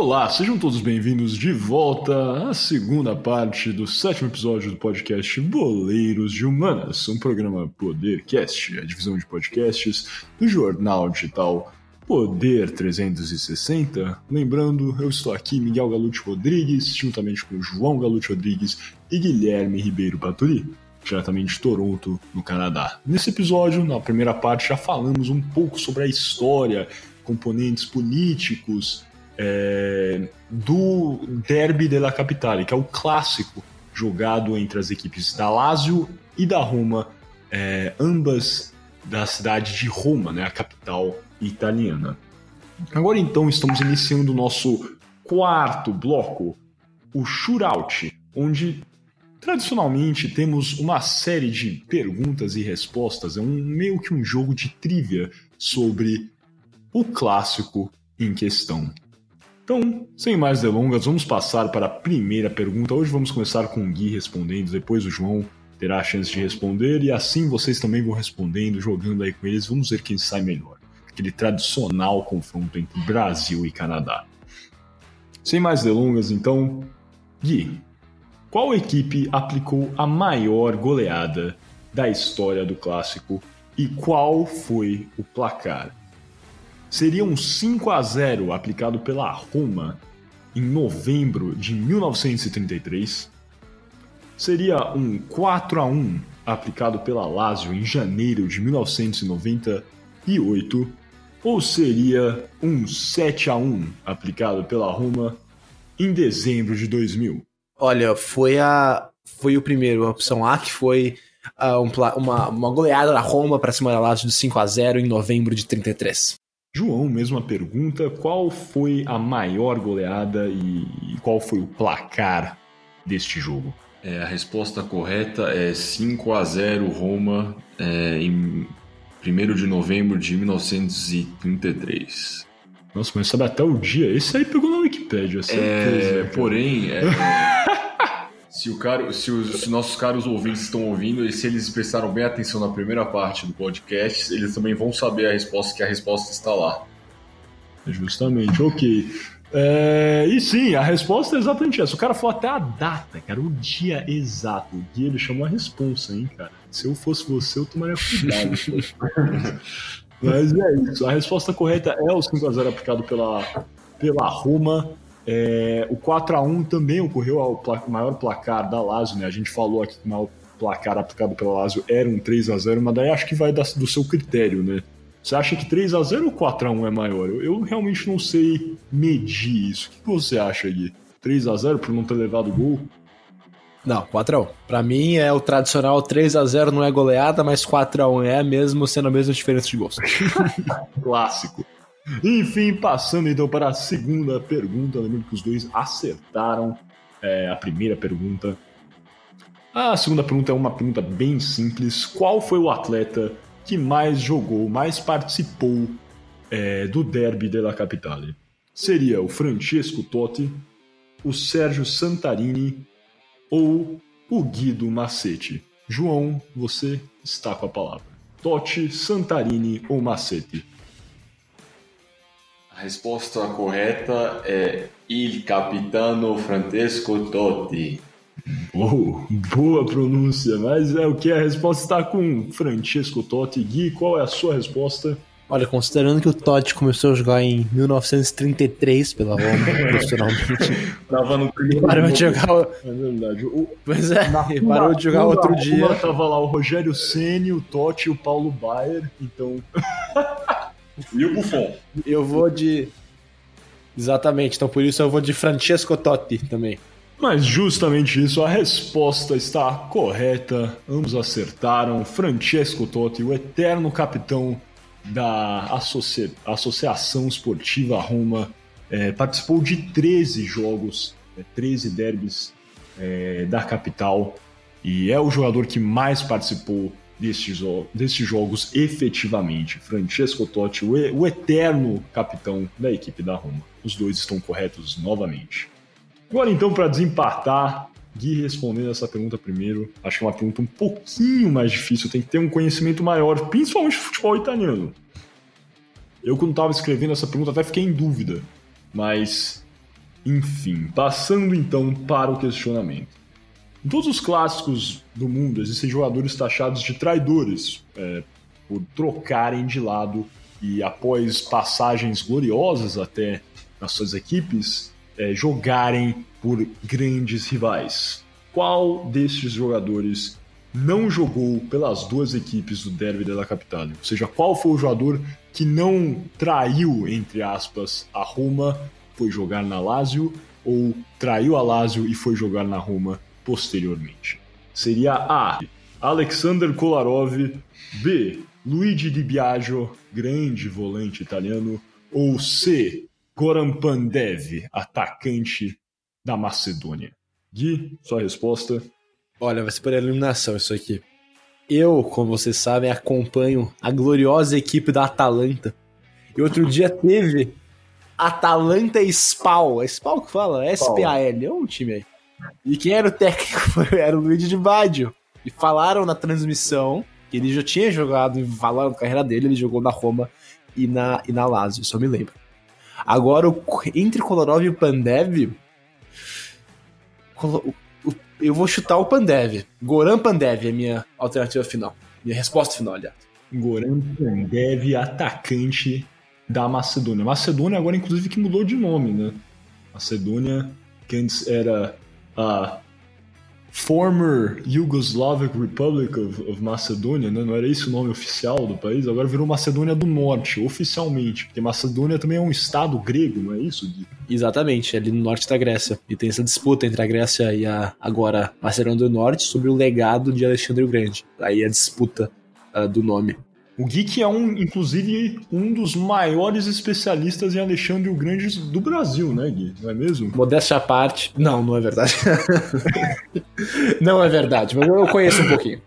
Olá, sejam todos bem-vindos de volta à segunda parte do sétimo episódio do podcast Boleiros de Humanas, um programa Podercast, a divisão de podcasts do jornal digital Poder 360. Lembrando, eu estou aqui, Miguel Galute Rodrigues, juntamente com João Galute Rodrigues e Guilherme Ribeiro Paturi, diretamente de Toronto, no Canadá. Nesse episódio, na primeira parte, já falamos um pouco sobre a história, componentes políticos é, do Derby della Capitale, que é o clássico jogado entre as equipes da Lazio e da Roma, é, ambas da cidade de Roma, né, a capital italiana. Agora então estamos iniciando o nosso quarto bloco, o shootout, onde tradicionalmente temos uma série de perguntas e respostas, é um meio que um jogo de trivia sobre o clássico em questão. Então, sem mais delongas, vamos passar para a primeira pergunta. Hoje vamos começar com o Gui respondendo, depois o João terá a chance de responder e assim vocês também vão respondendo, jogando aí com eles. Vamos ver quem sai melhor. Aquele tradicional confronto entre Brasil e Canadá. Sem mais delongas, então, Gui, qual equipe aplicou a maior goleada da história do clássico e qual foi o placar? Seria um 5 a 0 aplicado pela Roma em novembro de 1933, seria um 4 a 1 aplicado pela Lazio em janeiro de 1998, ou seria um 7 a 1 aplicado pela Roma em dezembro de 2000? Olha, foi a foi o primeiro, a opção A, que foi uh, um, uma, uma goleada da Roma para cima da Lazio de 5 a 0 em novembro de 33. João, mesma pergunta: qual foi a maior goleada e qual foi o placar deste jogo? É, a resposta correta é 5 a 0 Roma é, em 1 de novembro de 1933. Nossa, mas sabe até o dia? Esse aí pegou na Wikipedia, certeza. É, porém, é, se, o cara, se os nossos caros ouvintes estão ouvindo e se eles prestaram bem atenção na primeira parte do podcast, eles também vão saber a resposta, que a resposta está lá. Justamente, ok. É, e sim, a resposta é exatamente essa. O cara falou até a data, cara, o dia exato. O dia ele chamou a resposta, hein, cara. Se eu fosse você, eu tomaria cuidado. Mas é isso. A resposta correta é o 5x0 aplicado pela, pela Roma. É, o 4 a 1 também ocorreu ao pla maior placar da Lazio, né? A gente falou aqui que o maior placar aplicado pela Lazio era um 3 a 0 mas daí acho que vai do seu critério, né? Você acha que 3 a 0 ou 4 a 1 é maior? Eu, eu realmente não sei medir isso. O que você acha, Gui? 3 a 0 por não ter levado gol? Não, 4x1. Pra mim é o tradicional 3x0 não é goleada, mas 4x1 é mesmo, sendo a mesma diferença de gols. Clássico. Enfim, passando então para a segunda pergunta, lembrando que os dois acertaram é, a primeira pergunta. A segunda pergunta é uma pergunta bem simples: qual foi o atleta que mais jogou, mais participou é, do Derby della Capitale? Seria o Francesco Totti, o Sérgio Santarini ou o Guido Macete? João, você está com a palavra. Totti, Santarini ou Macete? A resposta correta é Il Capitano Francesco Totti. Oh, boa pronúncia, mas é o que a resposta está com Francesco Totti. Gui, qual é a sua resposta? Olha, considerando que o Totti começou a jogar em 1933 pela Roma, profissionalmente. tava no clima. Parou de jogar. É verdade. O... Pois é, e parou de jogar outro dia. Tava lá o Rogério Ceni, o Totti e o Paulo Baier, então. E o Buffon. Eu vou de. Exatamente, então por isso eu vou de Francesco Totti também. Mas justamente isso, a resposta está correta. Ambos acertaram. Francesco Totti, o eterno capitão da Associa... Associação Esportiva Roma, é, participou de 13 jogos, é, 13 derbys é, da capital e é o jogador que mais participou destes, destes jogos efetivamente. Francesco Totti, o, o eterno capitão da equipe da Roma. Os dois estão corretos novamente. Agora então, para desempatar, Gui respondendo essa pergunta primeiro. Acho que é uma pergunta um pouquinho mais difícil, tem que ter um conhecimento maior, principalmente de futebol italiano. Eu, quando estava escrevendo essa pergunta, até fiquei em dúvida, mas Enfim, passando então para o questionamento. Em todos os clássicos do mundo existem jogadores taxados de traidores é, por trocarem de lado e após passagens gloriosas até nas suas equipes, é, jogarem por grandes rivais. Qual destes jogadores não jogou pelas duas equipes do Derby da Capital? Ou seja, qual foi o jogador que não traiu, entre aspas, a Roma, foi jogar na Lazio, ou traiu a Lazio e foi jogar na Roma posteriormente? Seria A. Alexander Kolarov, B. Luigi Di Biagio, grande volante italiano, ou C. Goran Pandev, atacante da Macedônia? Gui, sua resposta? Olha, vai ser por eliminação isso aqui. Eu, como vocês sabem, acompanho a gloriosa equipe da Atalanta. E outro dia teve Atalanta e Spal. É Spal que fala? S-P-A-L. É um time aí. E quem era o técnico era o Luigi de Baggio. E falaram na transmissão que ele já tinha jogado, falaram da carreira dele, ele jogou na Roma e na, e na Lazio, só me lembro. Agora, entre Kolarov e o Pandev, eu vou chutar o Pandev. Goran Pandev é minha alternativa final. Minha resposta final, aliás. Goran Pandev, atacante da Macedônia. Macedônia agora, inclusive, que mudou de nome, né? Macedônia, que antes era a former Yugoslavic Republic of, of Macedonia, né? não era esse o nome oficial do país, agora virou Macedônia do Norte, oficialmente, porque Macedônia também é um estado grego, não é isso? Exatamente, é ali no norte da Grécia. E tem essa disputa entre a Grécia e a agora Macedônia do Norte sobre o legado de Alexandre o Grande. Aí a disputa uh, do nome. O Geek é um, inclusive, um dos maiores especialistas em Alexandre o Grande do Brasil, né, Gui? Não é mesmo? Modéstia à parte. Não, não é verdade. não é verdade, mas eu conheço um pouquinho.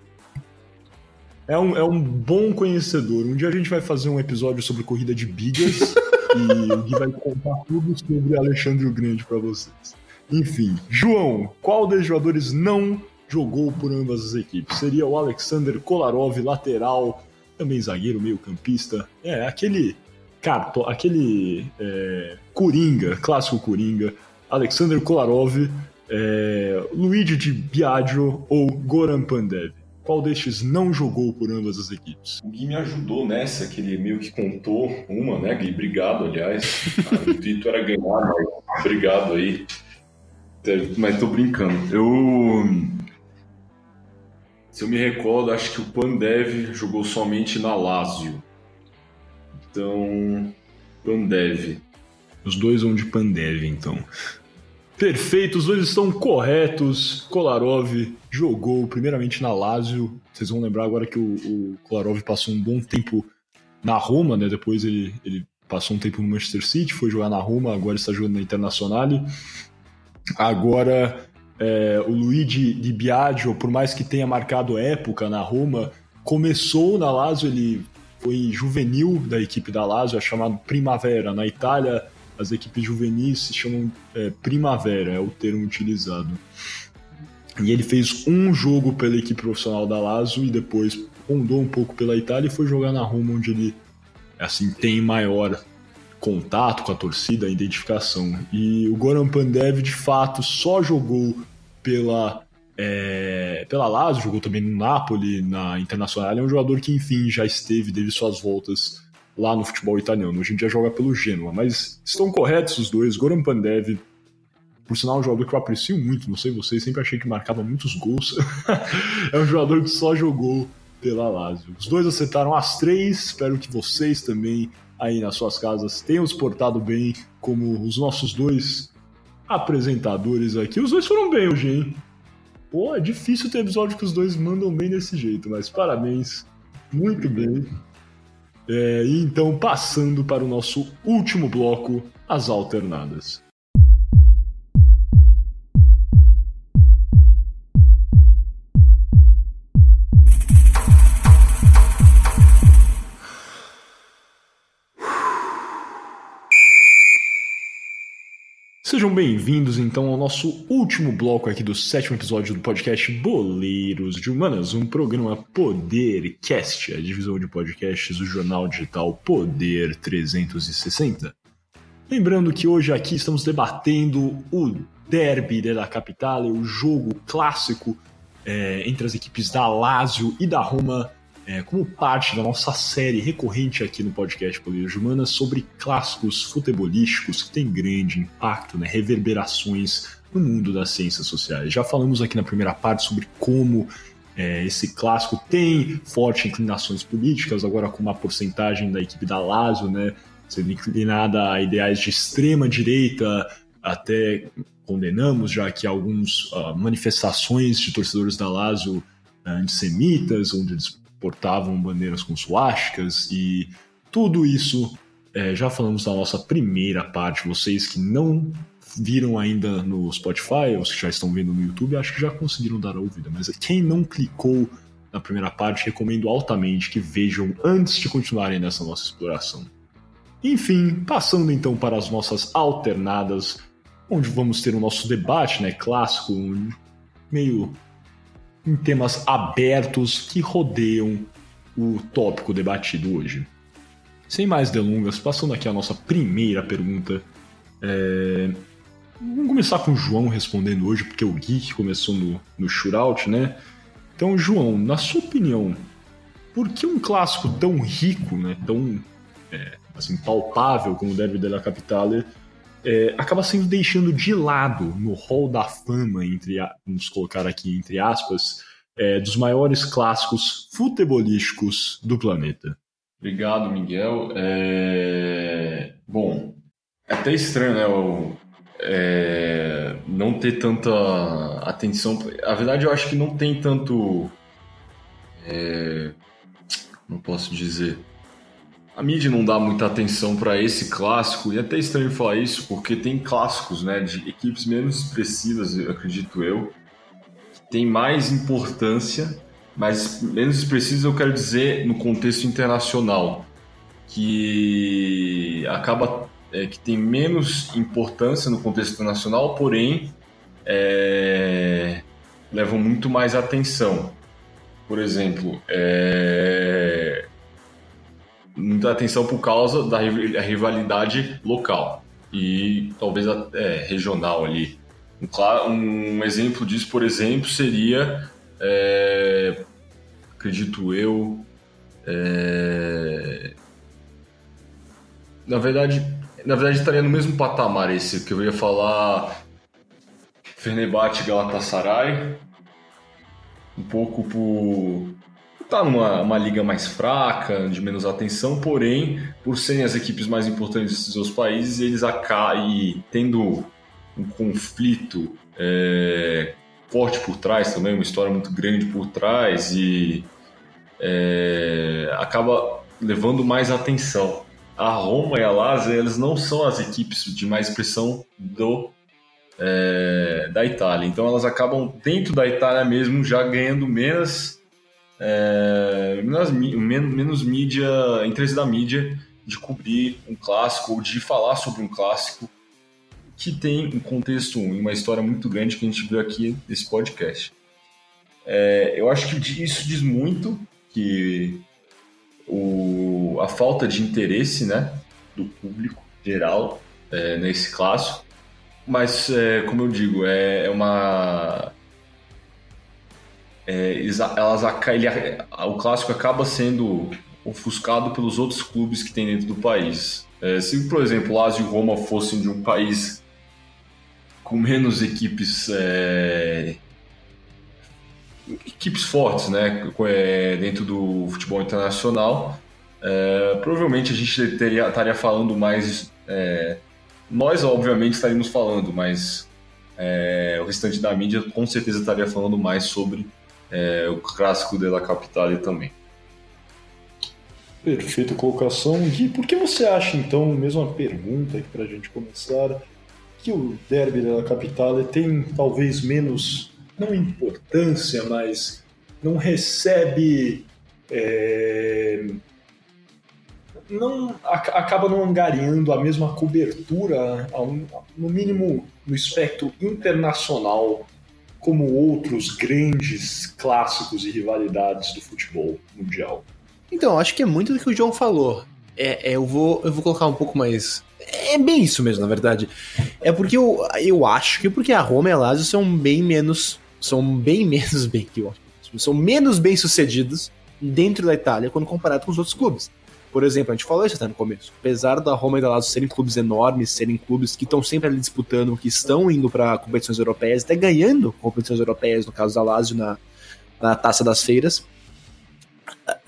É um, é um bom conhecedor. Um dia a gente vai fazer um episódio sobre corrida de bigas e o Gui vai contar tudo sobre Alexandre o Grande para vocês. Enfim, João, qual dos jogadores não jogou por ambas as equipes? Seria o Alexander Kolarov, lateral também zagueiro, meio campista. É, aquele carto, aquele é, Coringa, clássico Coringa, Alexander Kolarov, é, Luigi de Biagio ou Goran Pandev. Qual destes não jogou por ambas as equipes? O Gui me ajudou nessa, que ele meio que contou uma, né, Gui? Obrigado, aliás. o intuito era ganhar, mas obrigado aí. Mas tô brincando. Eu se eu me recordo, acho que o Pandev jogou somente na Lazio. Então, Pandev. Os dois vão de Pandev, então. Perfeito, os dois estão corretos. Kolarov jogou primeiramente na Lazio. Vocês vão lembrar agora que o, o Kolarov passou um bom tempo na Roma, né? Depois ele, ele passou um tempo no Manchester City, foi jogar na Roma, agora está jogando na Internazionale. Agora é, o Luigi Di Biagio, por mais que tenha marcado época na Roma, começou na Lazio, ele foi juvenil da equipe da Lazio, é chamado Primavera. Na Itália, as equipes juvenis se chamam é, Primavera, é o termo utilizado. E ele fez um jogo pela equipe profissional da Lazio e depois rondou um pouco pela Itália e foi jogar na Roma, onde ele assim tem maior contato com a torcida, a identificação. E o Goran Pandev, de fato, só jogou pela é, pela Lazio, jogou também no Napoli, na Internacional. É um jogador que, enfim, já esteve, teve suas voltas lá no futebol italiano. Hoje em dia joga pelo Genoa, mas estão corretos os dois. Goran Pandev, por sinal, é um jogador que eu aprecio muito, não sei vocês, sempre achei que marcava muitos gols. é um jogador que só jogou pela Lazio. Os dois acertaram as três, espero que vocês também aí nas suas casas tenham se portado bem, como os nossos dois apresentadores aqui. Os dois foram bem hoje, hein? Pô, é difícil ter episódio que os dois mandam bem desse jeito, mas parabéns. Muito bem. É, e então, passando para o nosso último bloco, as alternadas. Sejam bem-vindos então ao nosso último bloco aqui do sétimo episódio do podcast Boleiros de Humanas, um programa Podercast, a divisão de podcasts do jornal digital Poder 360. Lembrando que hoje aqui estamos debatendo o derby da capital, o jogo clássico é, entre as equipes da Lazio e da Roma, é, como parte da nossa série recorrente aqui no podcast Poder Humana sobre clássicos futebolísticos que têm grande impacto, né, reverberações no mundo das ciências sociais. Já falamos aqui na primeira parte sobre como é, esse clássico tem fortes inclinações políticas, agora com uma porcentagem da equipe da Lazio, né, sendo inclinada a ideais de extrema direita, até condenamos já que algumas uh, manifestações de torcedores da Lazio uh, antissemitas, onde eles portavam bandeiras com suásticas e tudo isso é, já falamos na nossa primeira parte. Vocês que não viram ainda no Spotify, ou que já estão vendo no YouTube, acho que já conseguiram dar a ouvida. Mas quem não clicou na primeira parte, recomendo altamente que vejam antes de continuarem nessa nossa exploração. Enfim, passando então para as nossas alternadas, onde vamos ter o nosso debate, né, clássico, meio em temas abertos que rodeiam o tópico debatido hoje. Sem mais delongas, passando aqui a nossa primeira pergunta. É... Vamos começar com o João respondendo hoje, porque o Geek começou no, no shootout, né? Então, João, na sua opinião, por que um clássico tão rico, né, tão é, assim, palpável como o Derby della Capitale, é, acaba sendo deixando de lado no hall da fama, entre vamos colocar aqui entre aspas, é, dos maiores clássicos futebolísticos do planeta. Obrigado, Miguel. É... Bom, é até estranho, né? É... Não ter tanta atenção. A verdade, eu acho que não tem tanto. É... Não posso dizer a mídia não dá muita atenção para esse clássico, e é até estranho falar isso, porque tem clássicos né, de equipes menos expressivas, acredito eu, que tem mais importância, mas menos expressivas eu quero dizer no contexto internacional, que acaba é, que tem menos importância no contexto internacional, porém é, levam muito mais atenção. Por exemplo, é, muita atenção por causa da rivalidade local e talvez é, regional ali. Um, um, exemplo disso, por exemplo, seria, é, acredito eu, é, na verdade, na verdade estaria no mesmo patamar esse que eu ia falar, Fenerbahçe Galatasaray, um pouco por tá numa uma liga mais fraca, de menos atenção, porém, por serem as equipes mais importantes dos seus países, eles acabam tendo um conflito é, forte por trás também, uma história muito grande por trás e é, acaba levando mais atenção. A Roma e a Lazio, elas não são as equipes de mais expressão do é, da Itália, então elas acabam dentro da Itália mesmo já ganhando menos é, menos, menos, mídia, interesse da mídia de cobrir um clássico ou de falar sobre um clássico que tem um contexto e uma história muito grande que a gente viu aqui nesse podcast. É, eu acho que isso diz muito que o, a falta de interesse né, do público geral é, nesse clássico, mas é, como eu digo, é, é uma é, elas, ele, o clássico acaba sendo ofuscado pelos outros clubes que tem dentro do país. É, se, por exemplo, Lazio e Roma fossem de um país com menos equipes é, equipes fortes, né, é, dentro do futebol internacional, é, provavelmente a gente teria, estaria falando mais. É, nós, obviamente, estaríamos falando, mas é, o restante da mídia com certeza estaria falando mais sobre é, o clássico de La Capitale também. Perfeita colocação. Gui, por que você acha, então, mesma pergunta aqui para a gente começar, que o Derby da Capitale tem talvez menos, não importância, mas não recebe. É, não acaba não angariando a mesma cobertura, no mínimo no espectro internacional como outros grandes clássicos e rivalidades do futebol mundial? Então, acho que é muito do que o João falou. É, é, eu, vou, eu vou colocar um pouco mais É bem isso mesmo, na verdade. É porque eu, eu acho que porque a Roma e a Lazio são bem menos. São bem menos bem que São menos bem sucedidos dentro da Itália quando comparado com os outros clubes. Por exemplo, a gente falou isso até no começo. Apesar da Roma e da Lazio serem clubes enormes, serem clubes que estão sempre ali disputando, que estão indo para competições europeias, até ganhando competições europeias, no caso da Lazio na, na Taça das Feiras.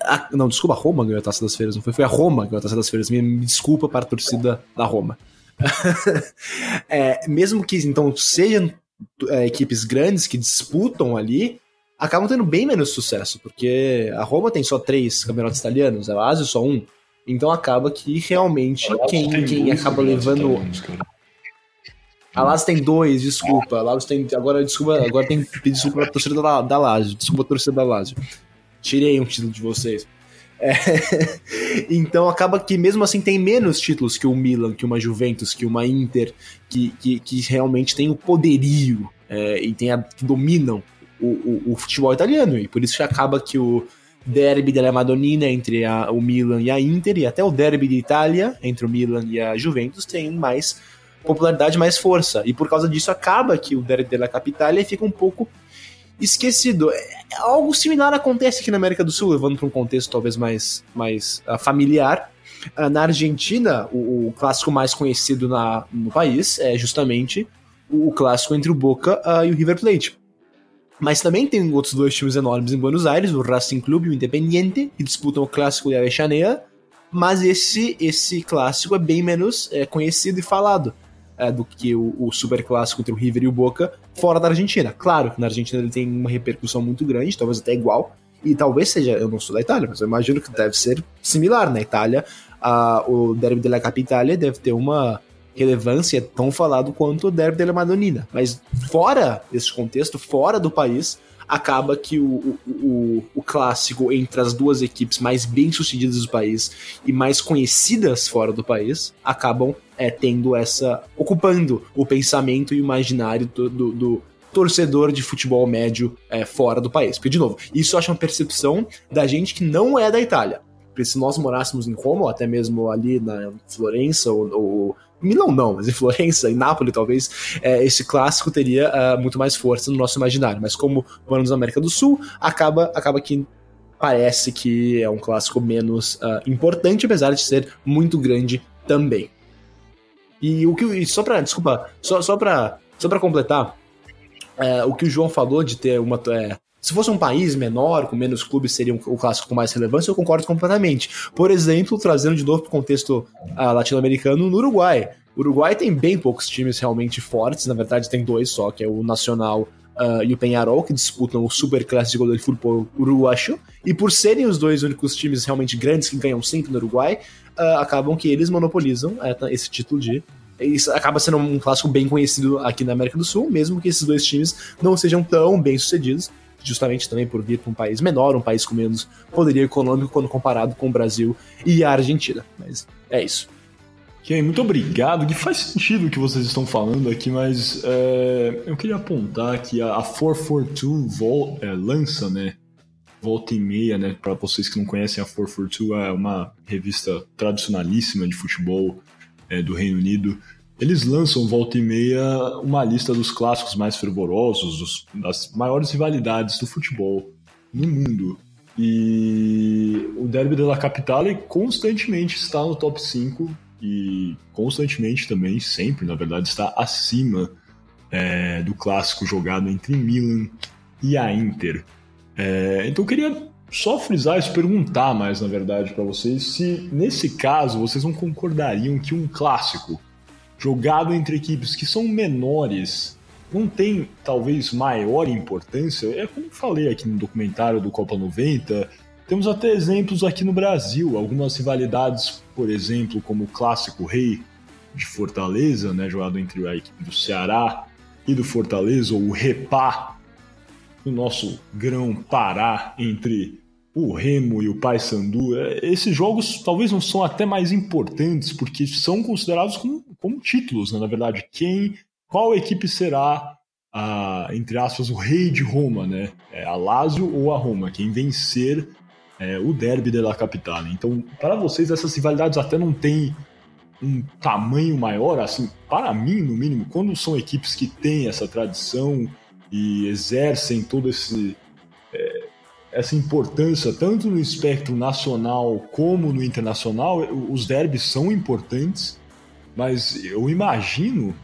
A, não, desculpa, a Roma ganhou a Taça das Feiras, não foi? Foi a Roma que ganhou a Taça das Feiras. Me, me desculpa para a torcida da Roma. é, mesmo que então sejam é, equipes grandes que disputam ali, acabam tendo bem menos sucesso, porque a Roma tem só três campeonatos italianos, a Lazio só um. Então acaba que realmente quem, quem acaba levando. A Lazio tem dois, desculpa. A Lazio tem. Agora, desculpa, agora tem que pedir desculpa pra torcida da, da Lazio. Desculpa a torcida da Lazio. Tirei um título de vocês. É, então acaba que mesmo assim tem menos títulos que o Milan, que uma Juventus, que uma Inter, que, que, que realmente tem o poderio é, e tem a, que dominam o, o, o, futebol italiano. E por isso que acaba que o derby della Madonnina entre a, o Milan e a Inter, e até o derby de Itália entre o Milan e a Juventus, tem mais popularidade, mais força. E por causa disso acaba que o derby della Capitale fica um pouco esquecido. É, algo similar acontece aqui na América do Sul, levando para um contexto talvez mais, mais uh, familiar. Uh, na Argentina, o, o, clássico mais conhecido na, no país é justamente o, o clássico entre o Boca uh, e o River Plate. Mas também tem outros dois times enormes em Buenos Aires, o Racing Clube e o Independiente, que disputam o clássico de Avellaneda, mas esse, esse clássico é bem menos é, conhecido e falado é, do que o, o super clássico entre o River e o Boca fora da Argentina. Claro que na Argentina ele tem uma repercussão muito grande, talvez até igual, e talvez seja, eu não sou da Itália, mas eu imagino que deve ser similar. Na Itália, a, o Derby della Capitale deve ter uma relevância tão falado quanto o Derby della Madonnina. Mas fora desse contexto, fora do país, acaba que o, o, o, o, clássico entre as duas equipes mais bem-sucedidas do país e mais conhecidas fora do país acabam é, tendo essa. ocupando o pensamento e o imaginário do, do, do torcedor de futebol médio é, fora do país. Porque, de novo, isso eu acho uma percepção da gente que não é da Itália. Porque se nós morássemos em Roma, ou até mesmo ali na Florença, ou, ou Milão não, mas em Florença, em Nápoles talvez, é, esse clássico teria uh, muito mais força no nosso imaginário. Mas como moramos na América do Sul, acaba, acaba que parece que é um clássico menos uh, importante, apesar de ser muito grande também. E o que e só para desculpa, só só para só para completar, é, o que o João falou de ter uma é, se fosse um país menor, com menos clubes, seria o clássico com mais relevância, eu concordo completamente. Por exemplo, trazendo de novo para o contexto uh, latino-americano, no Uruguai. O Uruguai tem bem poucos times realmente fortes, na verdade tem dois só, que é o Nacional uh, e o Penharol, que disputam o Super Clássico do futebol uruguaio. E por serem os dois únicos times realmente grandes que ganham sempre no Uruguai, uh, acabam que eles monopolizam uh, esse título de isso acaba sendo um clássico bem conhecido aqui na América do Sul, mesmo que esses dois times não sejam tão bem sucedidos justamente também por vir para um país menor, um país com menos poderio econômico quando comparado com o Brasil e a Argentina. Mas é isso. Ok, muito obrigado. Que faz sentido o que vocês estão falando aqui, mas é, eu queria apontar que a, a 442 vol, é, lança, né? Volta e meia, né? Para vocês que não conhecem, a 442 é uma revista tradicionalíssima de futebol é, do Reino Unido. Eles lançam volta e meia uma lista dos clássicos mais fervorosos, dos, das maiores rivalidades do futebol no mundo. E o Derby della Capitale constantemente está no top 5 e constantemente também, sempre na verdade, está acima é, do clássico jogado entre Milan e a Inter. É, então eu queria só frisar isso, perguntar mais na verdade para vocês se nesse caso vocês não concordariam que um clássico jogado entre equipes que são menores, não tem talvez maior importância. É como falei aqui no documentário do Copa 90. Temos até exemplos aqui no Brasil, algumas rivalidades, por exemplo, como o clássico Rei de Fortaleza, né, jogado entre a equipe do Ceará e do Fortaleza, ou o Repá, no nosso grão Pará, entre o Remo e o Paysandu, é, esses jogos talvez não são até mais importantes porque são considerados como, como títulos, né? na verdade. Quem, qual equipe será a, entre aspas, o rei de Roma, né? É a Lazio ou a Roma? Quem vencer é, o derby da Capitale. Então, para vocês essas rivalidades até não têm um tamanho maior, assim, para mim, no mínimo, quando são equipes que têm essa tradição e exercem todo esse essa importância tanto no espectro nacional como no internacional, os derbys são importantes, mas eu imagino,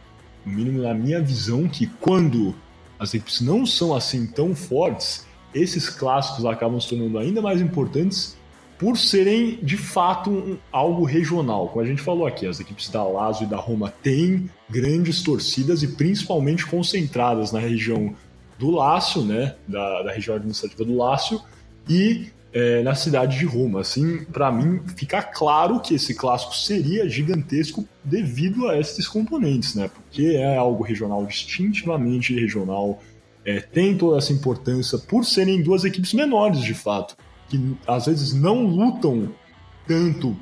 no mínimo na minha visão, que quando as equipes não são assim tão fortes, esses clássicos acabam se tornando ainda mais importantes por serem de fato um, algo regional. Como a gente falou aqui, as equipes da Lazio e da Roma têm grandes torcidas e principalmente concentradas na região do Lácio, né, da, da região administrativa do Lácio, e é, na cidade de Roma. Assim, para mim, fica claro que esse clássico seria gigantesco devido a esses componentes, né? Porque é algo regional, distintivamente regional, é, tem toda essa importância por serem duas equipes menores, de fato que às vezes não lutam tanto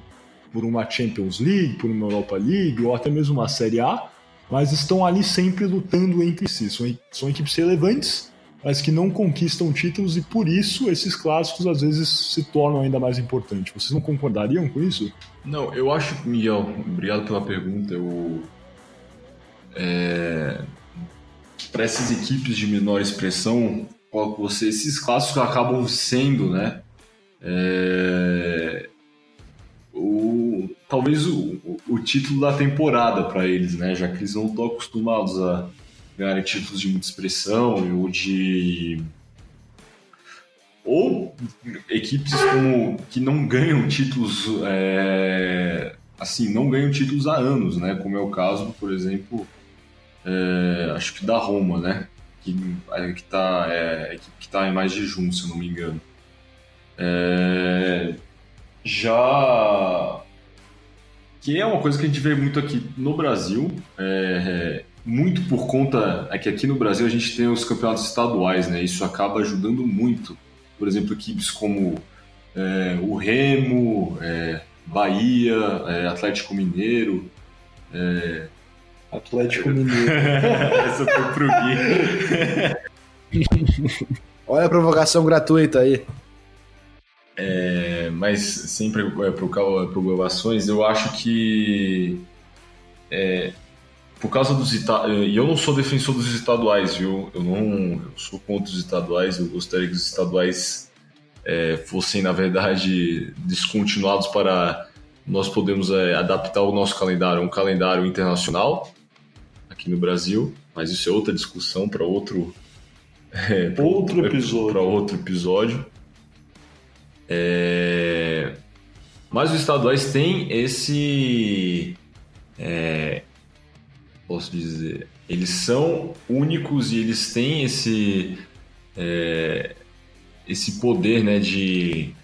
por uma Champions League, por uma Europa League ou até mesmo uma Série A, mas estão ali sempre lutando entre si. São, são equipes relevantes, mas que não conquistam títulos e por isso esses clássicos às vezes se tornam ainda mais importantes. Vocês não concordariam com isso? Não, eu acho, Miguel, obrigado pela pergunta. Eu, é, Para essas equipes de menor expressão, você, esses clássicos acabam sendo, né? É... O, talvez o, o, título da temporada para eles, né? Já que eles não estão acostumados a ganharem títulos de muita expressão ou de ou equipes como que não ganham títulos é, assim não ganham títulos há anos né? Como é o caso por exemplo é, acho que da Roma né? Que que está é, que tá em mais de junho se eu não me engano. É, já que é uma coisa que a gente vê muito aqui no Brasil, é, muito por conta é que aqui no Brasil a gente tem os campeonatos estaduais, né? Isso acaba ajudando muito. Por exemplo, equipes como é, o Remo, é, Bahia, é, Atlético Mineiro. É, Atlético Mineiro. Essa foi pro Gui. Olha a provocação gratuita aí. É, mas sempre é, preocupações, eu acho que é, por causa dos e eu não sou defensor dos estaduais, viu? Eu não eu sou contra os estaduais. Eu gostaria que os estaduais é, fossem na verdade descontinuados para nós podermos é, adaptar o nosso calendário a um calendário internacional aqui no Brasil. Mas isso é outra discussão para outro é, outro episódio. Para outro episódio. É... Mas os estaduais têm esse. É... Posso dizer. Eles são únicos e eles têm esse. É... Esse poder né, de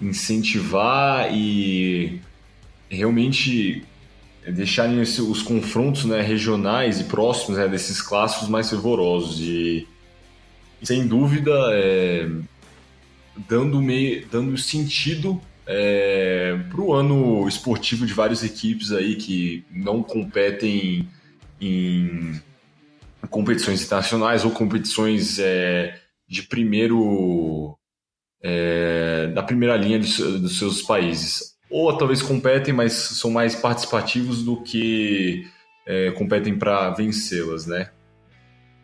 incentivar e realmente deixarem os confrontos né, regionais e próximos né, desses clássicos mais fervorosos. E, sem dúvida, é, dando, meio, dando sentido é, para o ano esportivo de várias equipes aí que não competem em competições internacionais ou competições é, de primeiro é, da primeira linha dos, dos, seus países. Ou talvez competem mas são mais participativos do que é, competem para vencê-las né?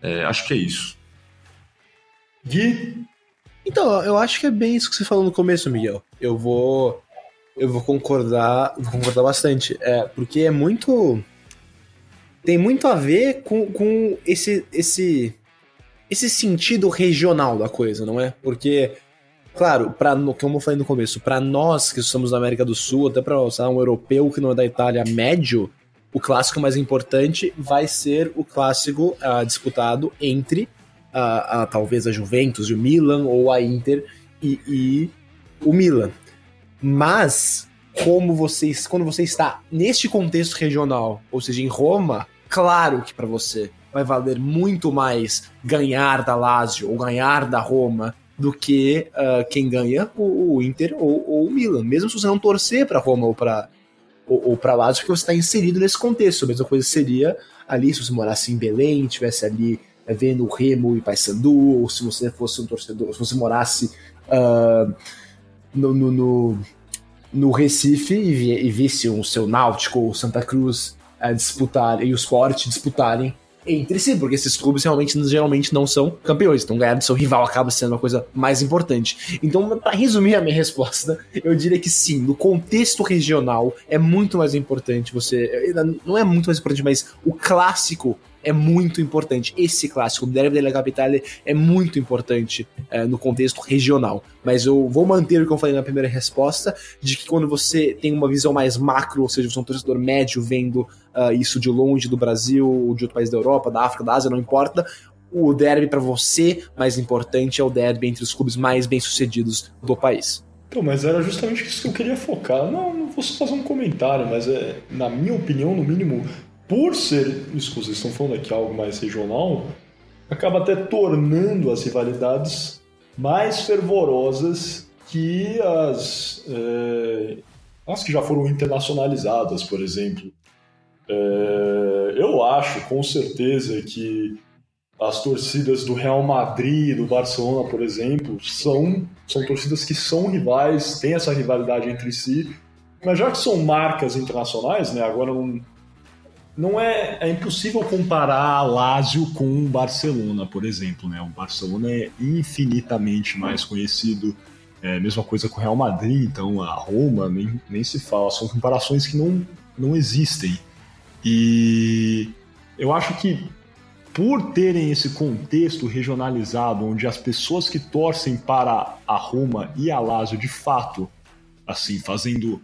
É, acho que é isso. Gui então, eu acho que é bem isso que você falou no começo, Miguel. Eu vou. Eu vou concordar, vou concordar bastante. É, porque é muito. Tem muito a ver com, com esse, esse, esse sentido regional da coisa, não é? Porque, claro, para como eu falei no começo, para nós que estamos na América do Sul, até para um europeu que não é da Itália médio, o clássico mais importante vai ser o clássico uh, disputado entre a, a, talvez a Juventus e o Milan, ou a Inter e, e o Milan. Mas, como vocês, quando você está neste contexto regional, ou seja, em Roma, claro que para você vai valer muito mais ganhar da Lazio ou ganhar da Roma do que uh, quem ganha o, o Inter ou, ou, o Milan. Mesmo se você não torcer para Roma ou para ou, ou para Lazio, porque você está inserido nesse contexto. A mesma coisa seria ali se você morasse em Belém, tivesse ali vendo o Remo e Paysandu, ou se você fosse um torcedor, se você morasse uh, no, no, no, no Recife e, e visse o seu Náutico ou Santa Cruz uh, disputar e o Sport disputarem entre si, porque esses clubes realmente geralmente não são campeões, então ganhar do seu rival acaba sendo uma coisa mais importante. Então, para resumir a minha resposta, eu diria que sim, no contexto regional é muito mais importante você, não é muito mais importante, mas o clássico é muito importante. Esse clássico, o Derby della Capitale, é muito importante é, no contexto regional. Mas eu vou manter o que eu falei na primeira resposta, de que quando você tem uma visão mais macro, ou seja, você é um torcedor médio vendo uh, isso de longe do Brasil, de outro país da Europa, da África, da Ásia, não importa, o derby para você mais importante é o derby entre os clubes mais bem-sucedidos do país. Então, mas era justamente isso que eu queria focar. Não, não vou fazer um comentário, mas é, na minha opinião, no mínimo, por ser isso estão falando aqui, algo mais regional, acaba até tornando as rivalidades mais fervorosas que as, é, as que já foram internacionalizadas, por exemplo. É, eu acho, com certeza, que as torcidas do Real Madrid e do Barcelona, por exemplo, são, são torcidas que são rivais, têm essa rivalidade entre si, mas já que são marcas internacionais, né, agora não, não é, é impossível comparar Lazio com o Barcelona, por exemplo. Né? O Barcelona é infinitamente mais conhecido. É, mesma coisa com o Real Madrid, então a Roma nem, nem se fala. São comparações que não, não existem. E eu acho que por terem esse contexto regionalizado, onde as pessoas que torcem para a Roma e a Lazio de fato, assim, fazendo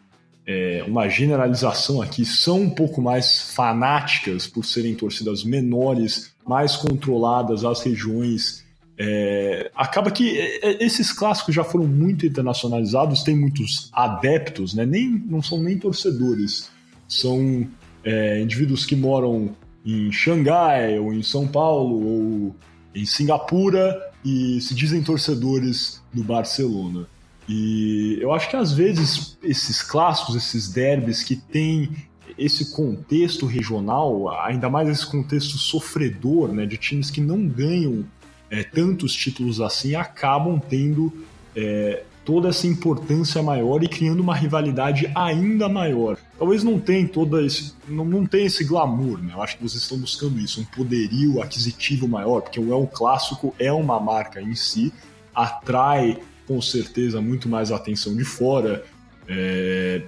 é, uma generalização aqui, são um pouco mais fanáticas por serem torcidas menores, mais controladas as regiões. É, acaba que é, é, esses clássicos já foram muito internacionalizados, tem muitos adeptos, né? nem, não são nem torcedores, são é, indivíduos que moram em Xangai, ou em São Paulo, ou em Singapura e se dizem torcedores do Barcelona. E eu acho que às vezes esses clássicos, esses derbys que têm esse contexto regional, ainda mais esse contexto sofredor, né, de times que não ganham é, tantos títulos assim, acabam tendo é, toda essa importância maior e criando uma rivalidade ainda maior. Talvez não tenha toda esse, não, não tenha esse glamour, né? Eu acho que vocês estão buscando isso, um poderio aquisitivo maior, porque o El Clássico é uma marca em si, atrai com certeza muito mais atenção de fora. É,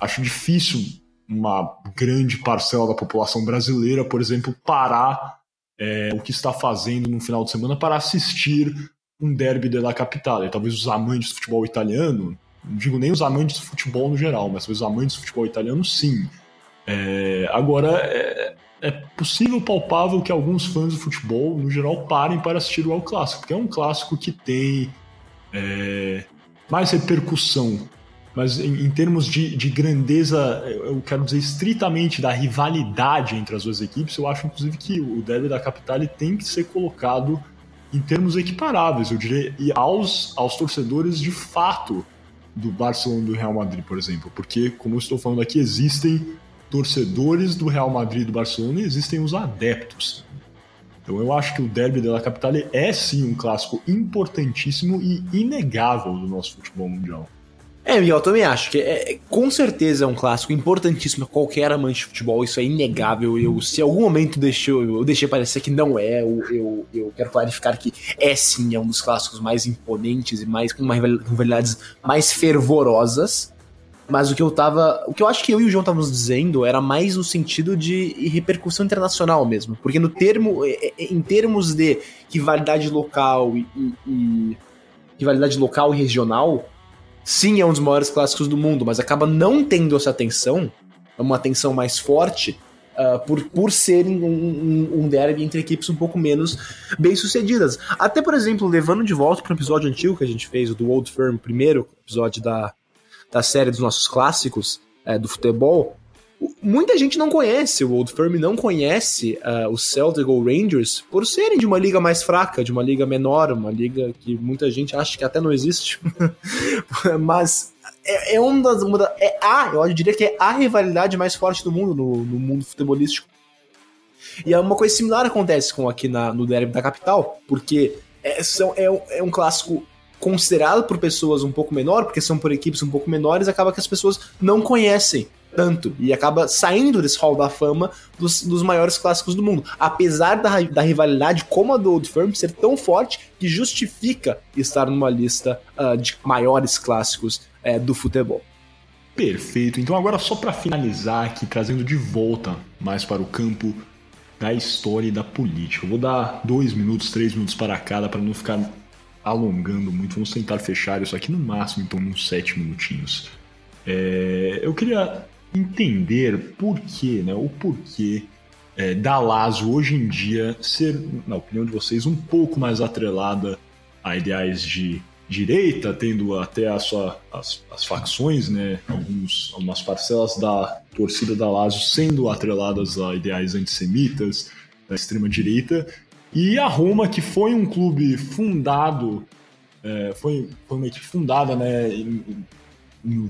acho difícil uma grande parcela da população brasileira, por exemplo, parar é, o que está fazendo no final de semana para assistir um derby della capitale. Talvez os amantes do futebol italiano, não digo nem os amantes do futebol no geral, mas talvez os amantes do futebol italiano sim. É, agora, é, é, possível, palpável que alguns fãs do futebol, no geral, parem para assistir o El Clássico, porque é um clássico que tem é, mais repercussão. Mas em, em termos de, de, grandeza, eu quero dizer estritamente da rivalidade entre as duas equipes, eu acho inclusive que o derby da Capitale tem que ser colocado em termos equiparáveis, eu diria, e aos, aos torcedores de fato do Barcelona e do Real Madrid, por exemplo. Porque, como eu estou falando aqui, existem torcedores do Real Madrid e do Barcelona e existem os adeptos. Então eu acho que o Derby della Capitale é sim um clássico importantíssimo e inegável do nosso futebol mundial. É, Miguel, eu também acho que é, com certeza é um clássico importantíssimo para qualquer amante de futebol, isso é inegável. Eu, se algum momento deixou, eu deixei parecer que não é, eu, eu, eu, quero clarificar que é sim, é um dos clássicos mais imponentes e mais com uma rivalidades mais fervorosas. Mas o que eu tava. O que eu acho que eu e o João estávamos dizendo era mais no sentido de repercussão internacional mesmo. Porque no termo. É, é, em termos de rivalidade local e, e, rivalidade local e regional, sim, é um dos maiores clássicos do mundo, mas acaba não tendo essa atenção, uma atenção mais forte, uh, por, por serem um, um, um, derby entre equipes um pouco menos bem sucedidas. Até, por exemplo, levando de volta para o episódio antigo que a gente fez, do Old Firm, primeiro episódio da, da série dos nossos clássicos é, do futebol, muita gente não conhece o Old Firm, não conhece uh, o Celtic ou Rangers por serem de uma liga mais fraca, de uma liga menor, uma liga que muita gente acha que até não existe. Mas é, é uma das. Uma da, é a, eu diria que é a rivalidade mais forte do mundo, no, no mundo futebolístico. E é uma coisa similar acontece com aqui na, no Derby da Capital, porque é, são, é, é um clássico considerado por pessoas um pouco menor, porque são por equipes um pouco menores, acaba que as pessoas não conhecem tanto e acaba saindo desse hall da fama dos, dos maiores clássicos do mundo. Apesar da, da rivalidade como a do Old Firm ser tão forte que justifica estar numa lista uh, de maiores clássicos uh, do futebol. Perfeito. Então agora só para finalizar aqui, trazendo de volta mais para o campo da história e da política. Eu vou dar dois minutos, três minutos para cada para não ficar alongando muito. Vamos tentar fechar isso aqui no máximo, então, uns sete minutinhos. É, eu queria entender por quê, né? O porquê é, da Lazo hoje em dia ser, na opinião de vocês, um pouco mais atrelada a ideais de direita, tendo até a sua, as, as facções, né? Alguns, algumas parcelas da torcida da Lazio sendo atreladas a ideais antissemitas da extrema direita e a Roma que foi um clube fundado é, foi, foi uma equipe fundada né, em,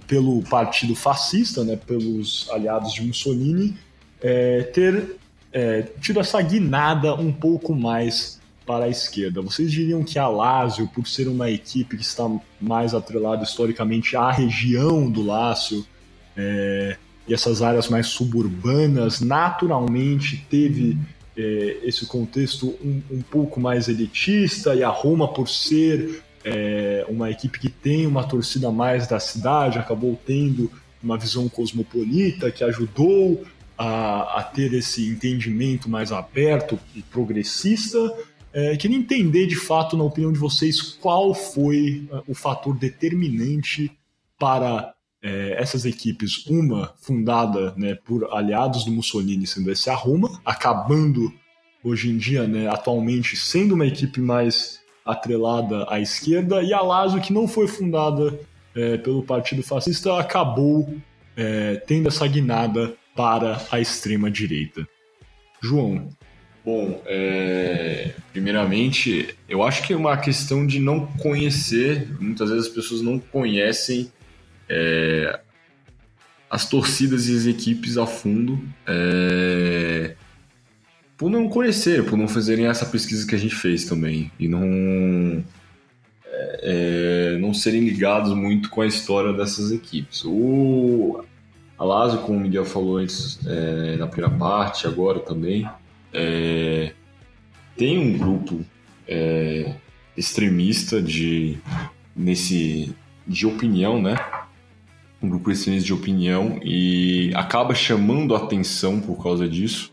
pelo partido fascista, né, pelos aliados de Mussolini, é, ter é, tido essa guinada um pouco mais para a esquerda. Vocês diriam que a Lazio, por ser uma equipe que está mais atrelada historicamente à região do Lácio é, e essas áreas mais suburbanas, naturalmente teve é, esse contexto um, um pouco mais elitista e a Roma, por ser é, uma equipe que tem uma torcida mais da cidade, acabou tendo uma visão cosmopolita que ajudou a, a ter esse entendimento mais aberto e progressista. É, queria entender de fato, na opinião de vocês, qual foi é, o fator determinante para é, essas equipes, uma fundada né, por aliados do Mussolini, sendo esse a Roma, acabando hoje em dia, né, atualmente, sendo uma equipe mais atrelada à esquerda, e a Lazio, que não foi fundada é, pelo Partido Fascista, acabou é, tendo essa guinada para a extrema direita. João. Bom, é, primeiramente, eu acho que é uma questão de não conhecer, muitas vezes as pessoas não conhecem é, as torcidas e as equipes a fundo. É, por não conhecer, por não fazerem essa pesquisa que a gente fez também e não é, é, não serem ligados muito com a história dessas equipes. O Alásio, como o Miguel falou antes é, na primeira parte, agora também, é, tem um grupo extremista de nesse de opinião, né? Um grupo de opinião e acaba chamando atenção por causa disso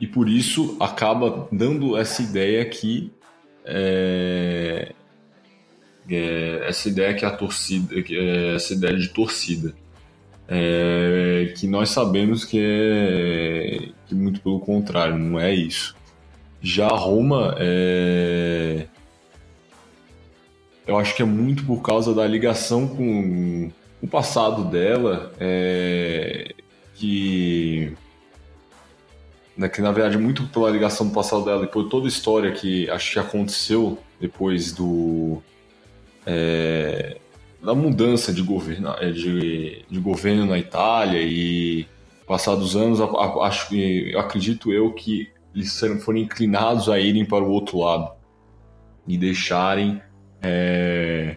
e por isso acaba dando essa ideia que é, é, essa ideia que a torcida, é, essa ideia de torcida, é, que nós sabemos que é que muito pelo contrário, não é isso. Já Roma, é, eu acho que é muito por causa da ligação com o passado dela, é, que né, que na verdade muito pela ligação do passado dela e por toda a história que acho que aconteceu depois do é, da mudança de governo, é, de, de governo na Itália e passados anos acho que acredito eu que eles foram inclinados a irem para o outro lado e deixarem é,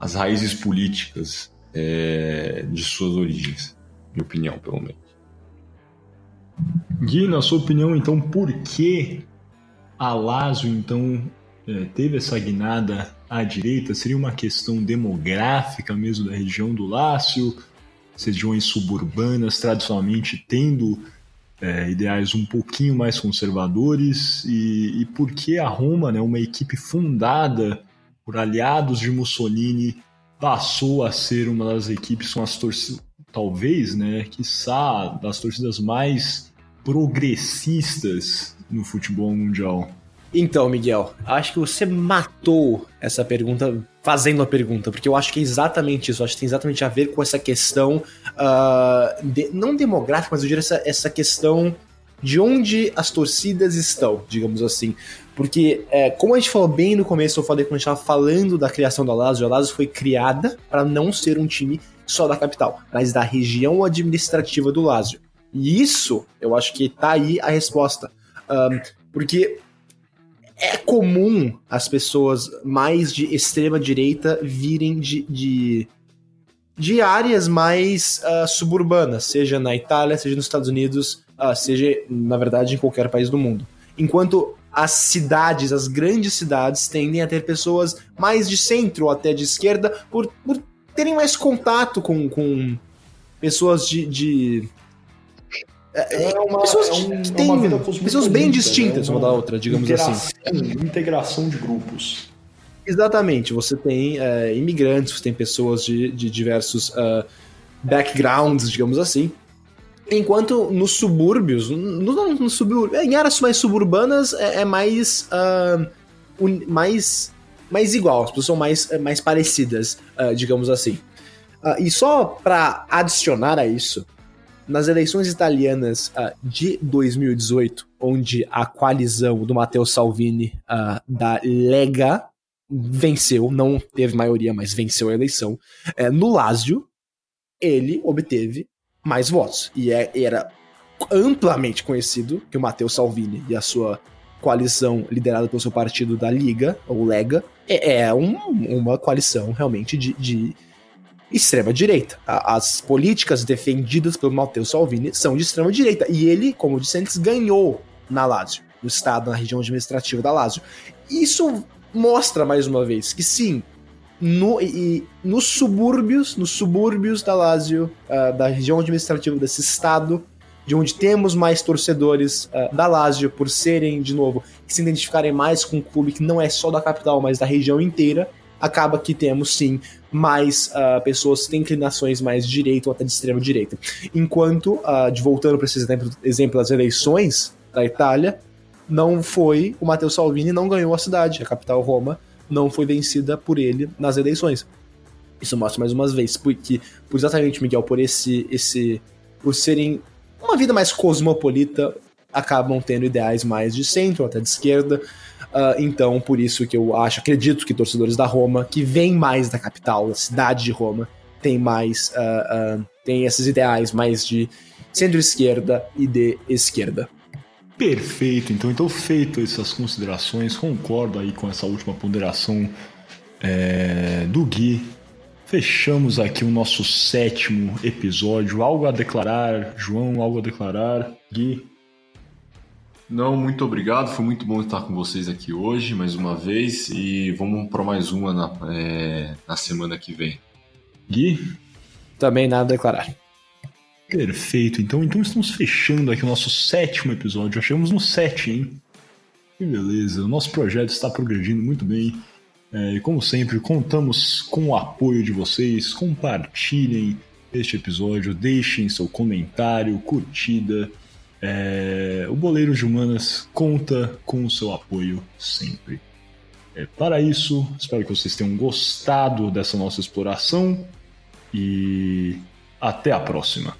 as raízes políticas é, de suas origens, minha opinião pelo menos. Gui, na sua opinião, então, por que a Lazio, então, é, teve essa guinada à direita? Seria uma questão demográfica mesmo da região do Lácio? Regiões suburbanas, tradicionalmente tendo é, ideais um pouquinho mais conservadores? E, e por que a Roma, né, uma equipe fundada por aliados de Mussolini, passou a ser uma das equipes com as torcidas talvez, né, quiçá, das torcidas mais progressistas no futebol mundial? Então, Miguel, acho que você matou essa pergunta fazendo a pergunta, porque eu acho que é exatamente isso. Acho que tem exatamente a ver com essa questão, uh, de, não demográfica, mas eu diria essa, essa questão de onde as torcidas estão, digamos assim. Porque, é, como a gente falou bem no começo, eu falei quando a gente estava falando da criação da Lazio, a Lazio foi criada para não ser um time só da capital, mas da região administrativa do Lazio. E isso, eu acho que tá aí a resposta. Um, porque é comum as pessoas mais de extrema direita virem de, de, de áreas mais uh, suburbanas, seja na Itália, seja nos Estados Unidos, uh, seja, na verdade, em qualquer país do mundo. Enquanto as cidades, as grandes cidades, tendem a ter pessoas mais de centro ou até de esquerda por, por terem mais contato com, com pessoas de, de é, é uma, pessoas é um, que têm é pessoas bem distintas né? uma da outra, digamos assim. Integração de grupos. Exatamente. Você tem é, imigrantes, você tem pessoas de, de diversos uh, backgrounds, digamos assim. Enquanto nos subúrbios, no, no, no subúrbio, em áreas mais suburbanas é, é mais, uh, un, mais mais igual, as pessoas são mais, mais parecidas, uh, digamos assim. e só para adicionar a isso, nas eleições italianas uh, de 2018, onde a coalizão do Matteo Salvini uh, da Lega venceu, não teve maioria, mas venceu a eleição, uh, no Lazio, ele obteve mais votos. E é, era amplamente conhecido que o Matteo Salvini e a sua coalição liderada pelo seu partido da Liga, ou Lega, é, é um, uma coalição realmente de, de extrema-direita. As políticas defendidas pelo Matteo Salvini são de extrema-direita. E ele, como eu disse antes, ganhou na Lazio, no estado, na região administrativa da Lazio. Isso mostra, mais uma vez, que sim, no, e, nos subúrbios, nos subúrbios da Lazio, uh, da região administrativa desse estado, de onde temos mais torcedores uh, da Lazio, por serem, de novo, se identificarem mais com um clube que não é só da capital, mas da região inteira, acaba que temos sim mais uh, pessoas que têm inclinações mais de direita ou até de extrema direita. Enquanto, uh, de voltando para esse exemplo, exemplo das eleições da Itália, não foi o Matteo Salvini não ganhou a cidade, a capital Roma não foi vencida por ele nas eleições. Isso mostra mais uma vez porque por exatamente Miguel por esse esse por serem uma vida mais cosmopolita acabam tendo ideais mais de centro, até de esquerda. Uh, então, por isso que eu acho, acredito que torcedores da Roma, que vêm mais da capital, da cidade de Roma, tem mais. Uh, uh, tem esses ideais mais de centro-esquerda e de esquerda. Perfeito, então, então feito essas considerações, concordo aí com essa última ponderação é, do Gui. Fechamos aqui o nosso sétimo episódio. Algo a declarar, João? Algo a declarar? Gui? Não, muito obrigado. Foi muito bom estar com vocês aqui hoje, mais uma vez. E vamos para mais uma na, é, na semana que vem. Gui? Também nada a declarar. Perfeito. Então, então estamos fechando aqui o nosso sétimo episódio. Já chegamos no sete, hein? Que beleza. O nosso projeto está progredindo muito bem. É, como sempre, contamos com o apoio de vocês. Compartilhem este episódio, deixem seu comentário, curtida. É, o Boleiro de Humanas conta com o seu apoio sempre. É, para isso, espero que vocês tenham gostado dessa nossa exploração e até a próxima.